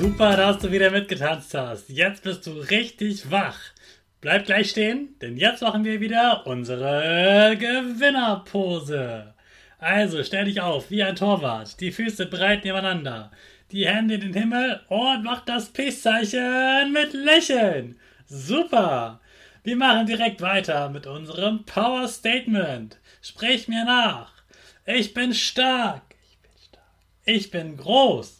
Super, dass du wieder mitgetanzt hast. Jetzt bist du richtig wach. Bleib gleich stehen, denn jetzt machen wir wieder unsere Gewinnerpose. Also stell dich auf wie ein Torwart, die Füße breit nebeneinander, die Hände in den Himmel und mach das Peace-Zeichen mit Lächeln. Super! Wir machen direkt weiter mit unserem Power Statement. Sprich mir nach. Ich bin stark. Ich bin stark. Ich bin groß.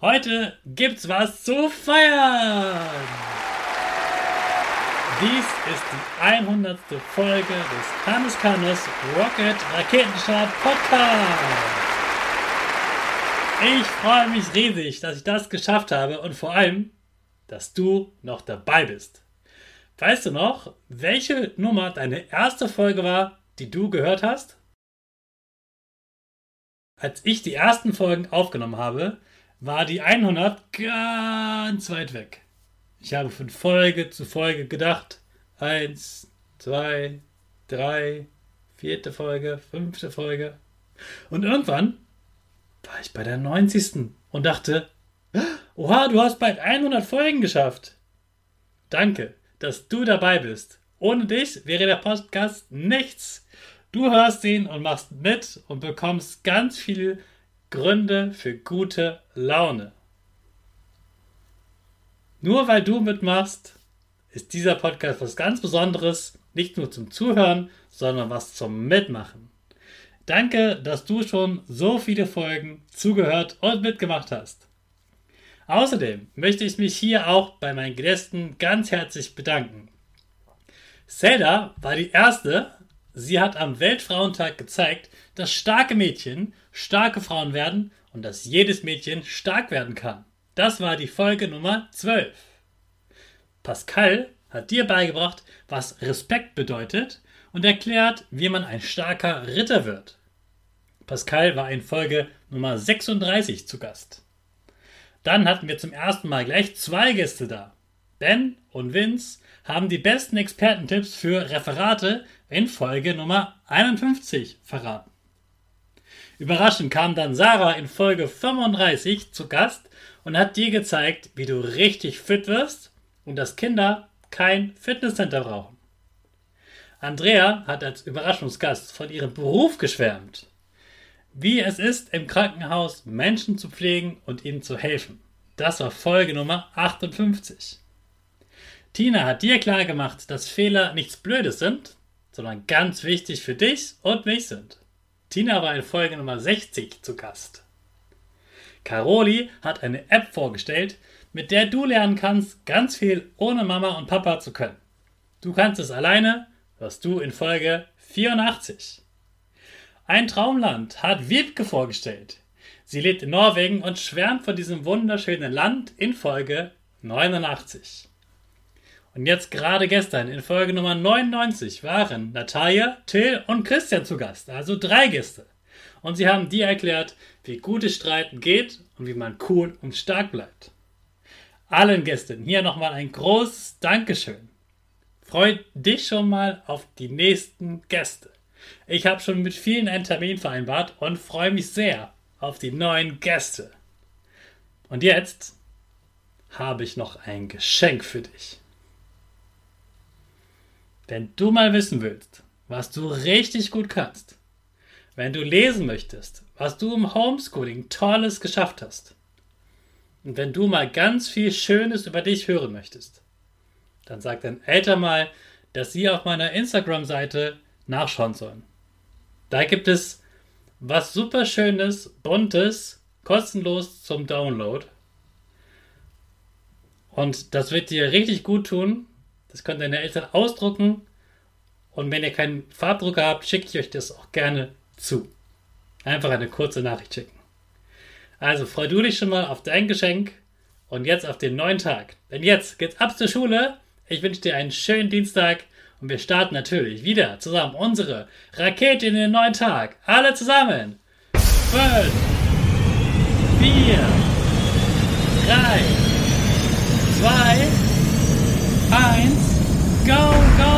Heute gibt's was zu feiern! Dies ist die 100. Folge des Hannes Kannes Rocket Raketenstart Podcast. Ich freue mich riesig, dass ich das geschafft habe und vor allem, dass du noch dabei bist. Weißt du noch, welche Nummer deine erste Folge war, die du gehört hast? Als ich die ersten Folgen aufgenommen habe, war die 100 ganz weit weg. Ich habe von Folge zu Folge gedacht. Eins, zwei, drei, vierte Folge, fünfte Folge. Und irgendwann war ich bei der 90. und dachte, oha, du hast bald 100 Folgen geschafft. Danke, dass du dabei bist. Ohne dich wäre der Podcast nichts. Du hörst ihn und machst mit und bekommst ganz viel Gründe für gute Laune. Nur weil du mitmachst, ist dieser Podcast was ganz Besonderes, nicht nur zum Zuhören, sondern was zum Mitmachen. Danke, dass du schon so viele Folgen zugehört und mitgemacht hast. Außerdem möchte ich mich hier auch bei meinen Gästen ganz herzlich bedanken. Zelda war die erste, sie hat am Weltfrauentag gezeigt, dass starke Mädchen starke Frauen werden und dass jedes Mädchen stark werden kann. Das war die Folge Nummer 12. Pascal hat dir beigebracht, was Respekt bedeutet und erklärt, wie man ein starker Ritter wird. Pascal war in Folge Nummer 36 zu Gast. Dann hatten wir zum ersten Mal gleich zwei Gäste da. Ben und Vince haben die besten Expertentipps für Referate in Folge Nummer 51 verraten. Überraschend kam dann Sarah in Folge 35 zu Gast und hat dir gezeigt, wie du richtig fit wirst und dass Kinder kein Fitnesscenter brauchen. Andrea hat als Überraschungsgast von ihrem Beruf geschwärmt. Wie es ist, im Krankenhaus Menschen zu pflegen und ihnen zu helfen. Das war Folge Nummer 58. Tina hat dir klargemacht, dass Fehler nichts Blödes sind, sondern ganz wichtig für dich und mich sind. Tina war in Folge Nummer 60 zu Gast. Caroli hat eine App vorgestellt, mit der du lernen kannst, ganz viel ohne Mama und Papa zu können. Du kannst es alleine, hörst du in Folge 84. Ein Traumland hat Wiebke vorgestellt. Sie lebt in Norwegen und schwärmt von diesem wunderschönen Land in Folge 89. Und jetzt gerade gestern in Folge Nummer 99 waren Natalia, Till und Christian zu Gast, also drei Gäste. Und sie haben dir erklärt, wie gutes Streiten geht und wie man cool und stark bleibt. Allen Gästen hier nochmal ein großes Dankeschön. Freut dich schon mal auf die nächsten Gäste. Ich habe schon mit vielen einen Termin vereinbart und freue mich sehr auf die neuen Gäste. Und jetzt habe ich noch ein Geschenk für dich. Wenn du mal wissen willst, was du richtig gut kannst, wenn du lesen möchtest, was du im Homeschooling Tolles geschafft hast, und wenn du mal ganz viel Schönes über dich hören möchtest, dann sag deinen Eltern mal, dass sie auf meiner Instagram-Seite nachschauen sollen. Da gibt es was super Schönes, Buntes, kostenlos zum Download. Und das wird dir richtig gut tun, das können deine Eltern ausdrucken. Und wenn ihr keinen Farbdrucker habt, schicke ich euch das auch gerne zu. Einfach eine kurze Nachricht schicken. Also freu du dich schon mal auf dein Geschenk und jetzt auf den neuen Tag. Denn jetzt geht's ab zur Schule. Ich wünsche dir einen schönen Dienstag und wir starten natürlich wieder zusammen unsere Rakete in den neuen Tag. Alle zusammen. 5, 4, 3, 2, 1, go, go!